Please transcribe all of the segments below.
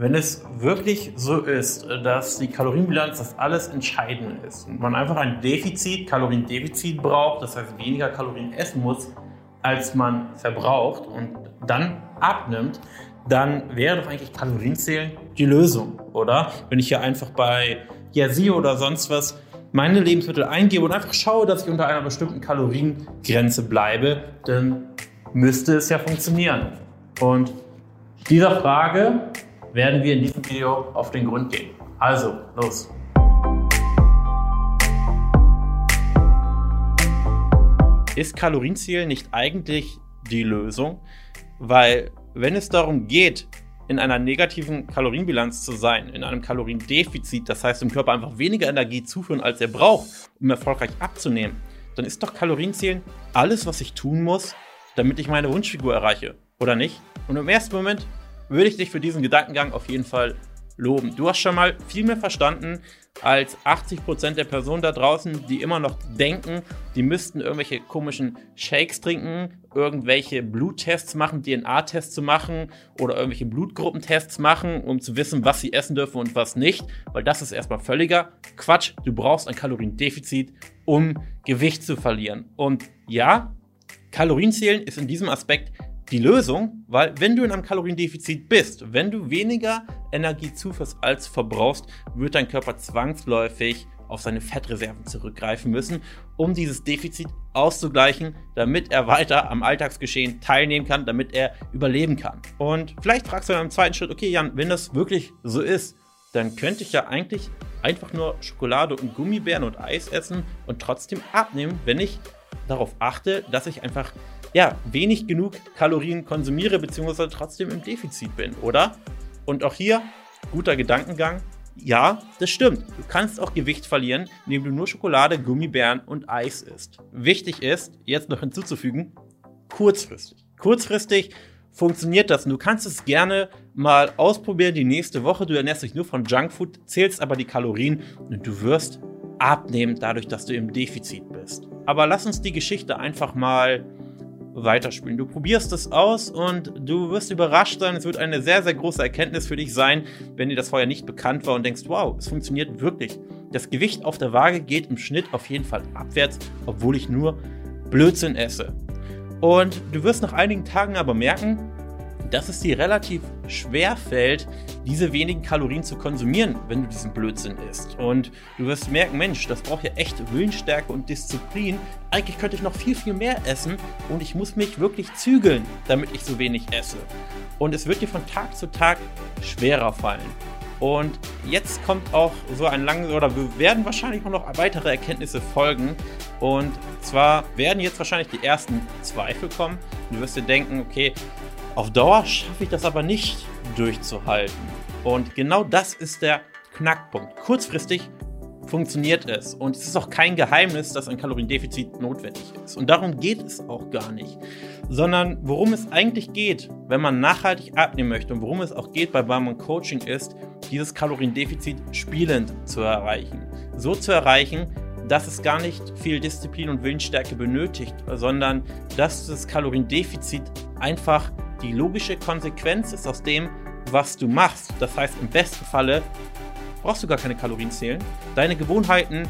wenn es wirklich so ist, dass die Kalorienbilanz das alles Entscheidende ist und man einfach ein Defizit, Kaloriendefizit braucht, das heißt weniger Kalorien essen muss, als man verbraucht und dann abnimmt, dann wäre doch eigentlich Kalorienzählen die Lösung, oder? Wenn ich hier einfach bei Yazio oder sonst was meine Lebensmittel eingebe und einfach schaue, dass ich unter einer bestimmten Kaloriengrenze bleibe, dann müsste es ja funktionieren. Und dieser Frage werden wir in diesem Video auf den Grund gehen. Also, los! Ist Kalorienziel nicht eigentlich die Lösung? Weil wenn es darum geht, in einer negativen Kalorienbilanz zu sein, in einem Kaloriendefizit, das heißt dem Körper einfach weniger Energie zuführen, als er braucht, um erfolgreich abzunehmen, dann ist doch Kalorienzählen alles, was ich tun muss, damit ich meine Wunschfigur erreiche, oder nicht? Und im ersten Moment würde ich dich für diesen Gedankengang auf jeden Fall loben. Du hast schon mal viel mehr verstanden als 80% der Personen da draußen, die immer noch denken, die müssten irgendwelche komischen Shakes trinken, irgendwelche Bluttests machen, DNA-Tests zu machen oder irgendwelche Blutgruppentests machen, um zu wissen, was sie essen dürfen und was nicht, weil das ist erstmal völliger Quatsch. Du brauchst ein Kaloriendefizit, um Gewicht zu verlieren. Und ja, Kalorienzählen ist in diesem Aspekt die Lösung, weil wenn du in einem Kaloriendefizit bist, wenn du weniger Energie zuführst als verbrauchst, wird dein Körper zwangsläufig auf seine Fettreserven zurückgreifen müssen, um dieses Defizit auszugleichen, damit er weiter am Alltagsgeschehen teilnehmen kann, damit er überleben kann. Und vielleicht fragst du dann im zweiten Schritt, okay Jan, wenn das wirklich so ist, dann könnte ich ja eigentlich einfach nur Schokolade und Gummibären und Eis essen und trotzdem abnehmen, wenn ich darauf achte, dass ich einfach ja, wenig genug Kalorien konsumiere, beziehungsweise trotzdem im Defizit bin, oder? Und auch hier, guter Gedankengang. Ja, das stimmt. Du kannst auch Gewicht verlieren, indem du nur Schokolade, Gummibären und Eis isst. Wichtig ist, jetzt noch hinzuzufügen, kurzfristig. Kurzfristig funktioniert das. Du kannst es gerne mal ausprobieren die nächste Woche. Du ernährst dich nur von Junkfood, zählst aber die Kalorien und du wirst abnehmen dadurch, dass du im Defizit bist. Aber lass uns die Geschichte einfach mal weiterspielen. Du probierst es aus und du wirst überrascht sein. Es wird eine sehr, sehr große Erkenntnis für dich sein, wenn dir das vorher nicht bekannt war und denkst, wow, es funktioniert wirklich. Das Gewicht auf der Waage geht im Schnitt auf jeden Fall abwärts, obwohl ich nur Blödsinn esse. Und du wirst nach einigen Tagen aber merken, dass es dir relativ schwer fällt, diese wenigen Kalorien zu konsumieren, wenn du diesen Blödsinn isst. Und du wirst merken, Mensch, das braucht ja echt Willensstärke und Disziplin. Eigentlich könnte ich noch viel, viel mehr essen und ich muss mich wirklich zügeln, damit ich so wenig esse. Und es wird dir von Tag zu Tag schwerer fallen. Und jetzt kommt auch so ein langes, oder wir werden wahrscheinlich auch noch weitere Erkenntnisse folgen. Und zwar werden jetzt wahrscheinlich die ersten Zweifel kommen. Du wirst dir denken, okay, auf Dauer schaffe ich das aber nicht durchzuhalten. Und genau das ist der Knackpunkt. Kurzfristig funktioniert es. Und es ist auch kein Geheimnis, dass ein Kaloriendefizit notwendig ist. Und darum geht es auch gar nicht. Sondern worum es eigentlich geht, wenn man nachhaltig abnehmen möchte und worum es auch geht bei Barman Coaching ist, dieses Kaloriendefizit spielend zu erreichen. So zu erreichen, dass es gar nicht viel Disziplin und Willensstärke benötigt, sondern dass das Kaloriendefizit einfach die logische Konsequenz ist aus dem, was du machst. Das heißt, im besten Falle brauchst du gar keine Kalorien zählen. Deine Gewohnheiten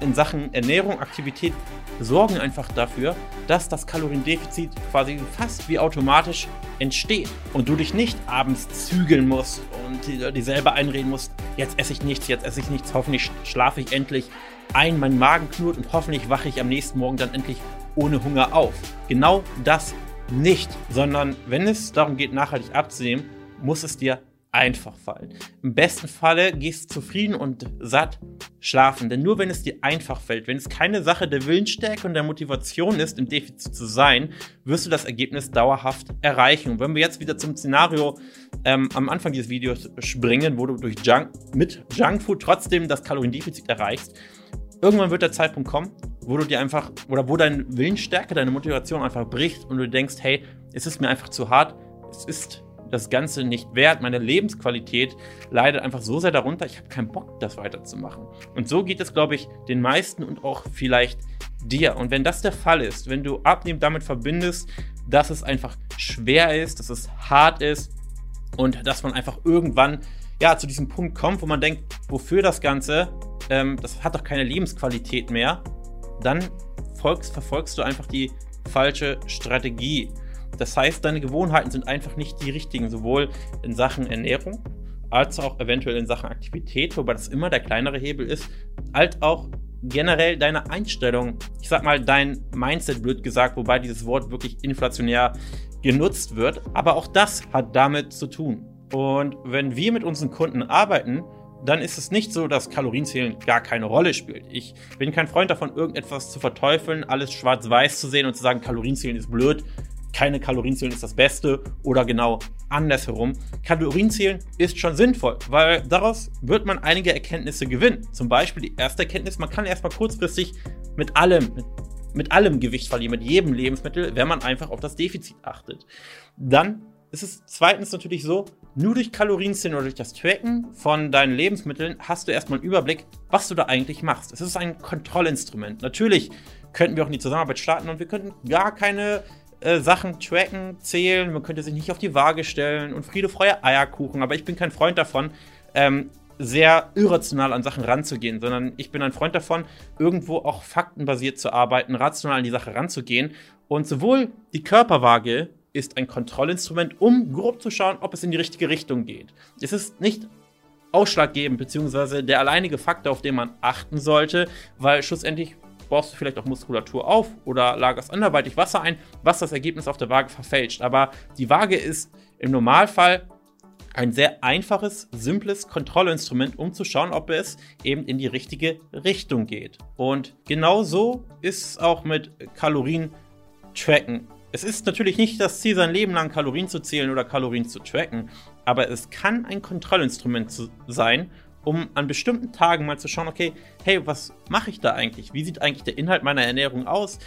in Sachen Ernährung, Aktivität sorgen einfach dafür, dass das Kaloriendefizit quasi fast wie automatisch entsteht und du dich nicht abends zügeln musst und dir selber einreden musst, jetzt esse ich nichts, jetzt esse ich nichts, hoffentlich schlafe ich endlich ein, mein Magen knurrt und hoffentlich wache ich am nächsten Morgen dann endlich ohne Hunger auf. Genau das nicht, sondern wenn es darum geht, nachhaltig abzunehmen, muss es dir einfach fallen. Im besten Falle gehst du zufrieden und satt schlafen, denn nur wenn es dir einfach fällt, wenn es keine Sache der Willensstärke und der Motivation ist, im Defizit zu sein, wirst du das Ergebnis dauerhaft erreichen. Und wenn wir jetzt wieder zum Szenario ähm, am Anfang dieses Videos springen, wo du durch Junk, mit Junkfood trotzdem das Kaloriendefizit erreichst, irgendwann wird der Zeitpunkt kommen, wo du dir einfach, oder wo deine Willensstärke, deine Motivation einfach bricht und du denkst, hey, es ist mir einfach zu hart, es ist das Ganze nicht wert, meine Lebensqualität leidet einfach so sehr darunter, ich habe keinen Bock, das weiterzumachen. Und so geht es, glaube ich, den meisten und auch vielleicht dir. Und wenn das der Fall ist, wenn du abnehmen damit verbindest, dass es einfach schwer ist, dass es hart ist, Und dass man einfach irgendwann ja, zu diesem Punkt kommt, wo man denkt, wofür das Ganze, ähm, das hat doch keine Lebensqualität mehr, dann folgst, verfolgst du einfach die falsche Strategie. Das heißt, deine Gewohnheiten sind einfach nicht die richtigen, sowohl in Sachen Ernährung als auch eventuell in Sachen Aktivität, wobei das immer der kleinere Hebel ist, als auch generell deine Einstellung, ich sag mal dein Mindset, blöd gesagt, wobei dieses Wort wirklich inflationär genutzt wird, aber auch das hat damit zu tun. Und wenn wir mit unseren Kunden arbeiten, dann ist es nicht so, dass Kalorienzählen gar keine Rolle spielt. Ich bin kein Freund davon, irgendetwas zu verteufeln, alles schwarz-weiß zu sehen und zu sagen, Kalorienzählen ist blöd, keine Kalorienzählen ist das Beste oder genau andersherum. Kalorienzählen ist schon sinnvoll, weil daraus wird man einige Erkenntnisse gewinnen. Zum Beispiel die erste Erkenntnis, man kann erstmal kurzfristig mit allem, mit, allem Gewicht verlieren, mit jedem Lebensmittel, wenn man einfach auf das Defizit achtet. Dann ist es zweitens natürlich so, nur durch Kalorienzählen oder durch das Tracken von deinen Lebensmitteln hast du erstmal einen Überblick, was du da eigentlich machst. Es ist ein Kontrollinstrument. Natürlich könnten wir auch in die Zusammenarbeit starten und wir könnten gar keine äh, Sachen tracken, zählen, man könnte sich nicht auf die Waage stellen und Friede, Freude, Eierkuchen, aber ich bin kein Freund davon, ähm, sehr irrational an Sachen ranzugehen, sondern ich bin ein Freund davon, irgendwo auch faktenbasiert zu arbeiten, rational an die Sache ranzugehen und sowohl die Körperwaage ist ein Kontrollinstrument, um grob zu schauen, ob es in die richtige Richtung geht. Es ist nicht ausschlaggebend, beziehungsweise der alleinige Faktor, auf den man achten sollte, weil schlussendlich baust du vielleicht auch Muskulatur auf oder lagerst anderweitig Wasser ein, was das Ergebnis auf der Waage verfälscht. Aber die Waage ist im Normalfall ein sehr einfaches, simples Kontrollinstrument, um zu schauen, ob es eben in die richtige Richtung geht. Und genauso ist es auch mit Kalorien tracken. Es ist natürlich nicht das Ziel, sein Leben lang Kalorien zu zählen oder Kalorien zu tracken, aber es kann ein Kontrollinstrument sein, um an bestimmten Tagen mal zu schauen, okay, hey, was mache ich da eigentlich? Wie sieht eigentlich der Inhalt meiner Ernährung aus?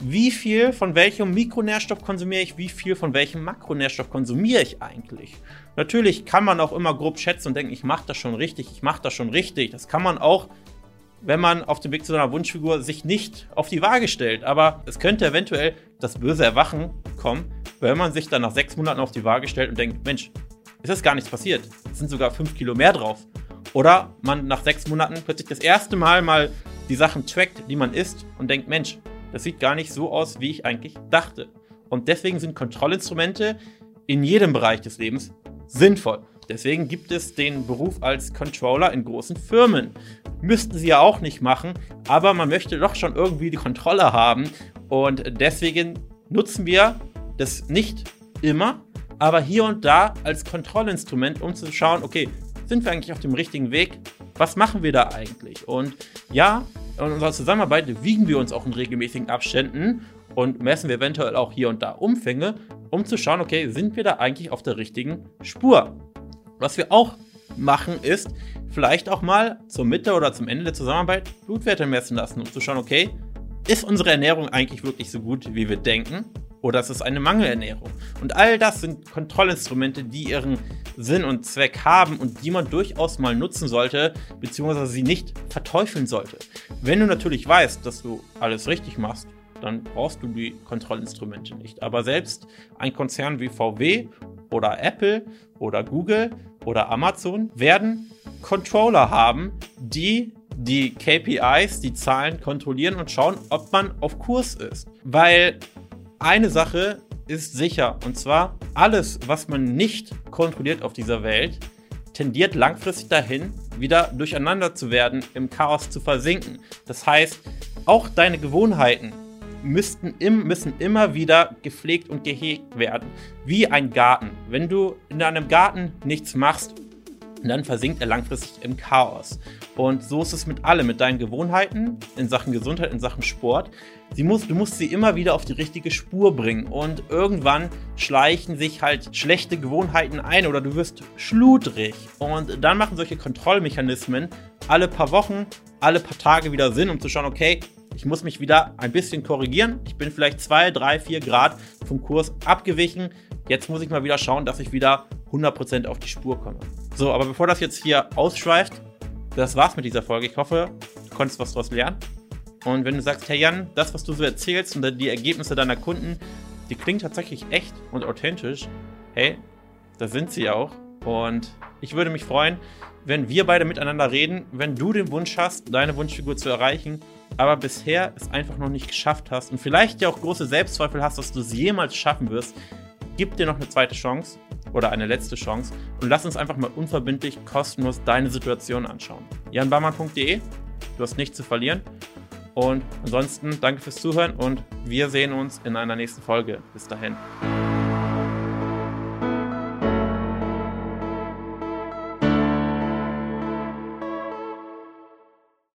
Wie viel von welchem Mikronährstoff konsumiere ich? Wie viel von welchem Makronährstoff konsumiere ich eigentlich? Natürlich kann man auch immer grob schätzen und denken, ich mache das schon richtig, ich mache das schon richtig. Das kann man auch wenn man auf dem Weg zu seiner Wunschfigur sich nicht auf die Waage stellt. Aber es könnte eventuell das böse Erwachen kommen, wenn man sich dann nach sechs Monaten auf die Waage stellt und denkt, Mensch, es ist gar nichts passiert. Es sind sogar fünf Kilo mehr drauf. Oder man nach sechs Monaten plötzlich das erste Mal mal die Sachen trackt, die man isst und denkt, Mensch, das sieht gar nicht so aus, wie ich eigentlich dachte. Und deswegen sind Kontrollinstrumente in jedem Bereich des Lebens sinnvoll. Deswegen gibt es den Beruf als Controller in großen Firmen. Müssten sie ja auch nicht machen, aber man möchte doch schon irgendwie die Kontrolle haben. Und deswegen nutzen wir das nicht immer, aber hier und da als Kontrollinstrument, um zu schauen, okay, sind wir eigentlich auf dem richtigen Weg? Was machen wir da eigentlich? Und ja, in unserer Zusammenarbeit wiegen wir uns auch in regelmäßigen Abständen und messen wir eventuell auch hier und da Umfänge, um zu schauen, okay, sind wir da eigentlich auf der richtigen Spur? Was wir auch machen, ist vielleicht auch mal zur Mitte oder zum Ende der Zusammenarbeit Blutwerte messen lassen, um zu schauen, okay, ist unsere Ernährung eigentlich wirklich so gut, wie wir denken? Oder ist es eine Mangelernährung? Und all das sind Kontrollinstrumente, die ihren Sinn und Zweck haben und die man durchaus mal nutzen sollte, beziehungsweise sie nicht verteufeln sollte. Wenn du natürlich weißt, dass du alles richtig machst, dann brauchst du die Kontrollinstrumente nicht. Aber selbst ein Konzern wie VW oder Apple oder Google oder Amazon werden Controller haben, die die KPIs, die Zahlen kontrollieren und schauen, ob man auf Kurs ist. Weil eine Sache ist sicher, und zwar alles, was man nicht kontrolliert auf dieser Welt, tendiert langfristig dahin, wieder durcheinander zu werden, im Chaos zu versinken. Das heißt, auch deine Gewohnheiten müssten im, müssen immer wieder gepflegt und gehegt werden. Wie ein Garten. Wenn du in deinem Garten nichts machst, dann versinkt er langfristig im Chaos. Und so ist es mit allem, mit deinen Gewohnheiten in Sachen Gesundheit, in Sachen Sport. Muss, du musst sie immer wieder auf die richtige Spur bringen. Und irgendwann schleichen sich halt schlechte Gewohnheiten ein oder du wirst schludrig. Und dann machen solche Kontrollmechanismen alle paar Wochen, alle paar Tage wieder Sinn, um zu schauen, okay, ich muss mich wieder ein bisschen korrigieren. Ich bin vielleicht zwei, drei, vier Grad vom Kurs abgewichen. Jetzt muss ich mal wieder schauen, dass ich wieder 100% auf die Spur komme. So, aber bevor das jetzt hier ausschweift, das war's mit dieser Folge. Ich hoffe, du konntest was daraus lernen. Und wenn du sagst, hey Jan, das, was du so erzählst und die Ergebnisse deiner Kunden, die klingen tatsächlich echt und authentisch, hey, Das sind sie auch. Und ich würde mich freuen, wenn wir beide miteinander reden, wenn du den Wunsch hast, deine Wunschfigur zu erreichen, aber bisher es einfach noch nicht geschafft hast und vielleicht ja auch große Selbstzweifel hast, dass du es jemals schaffen wirst, gib dir noch eine zweite Chance oder eine letzte Chance und lass uns einfach mal unverbindlich kostenlos deine Situation anschauen. janbarmann.de, du hast nichts zu verlieren. Und ansonsten danke fürs Zuhören und wir sehen uns in einer nächsten Folge. Bis dahin.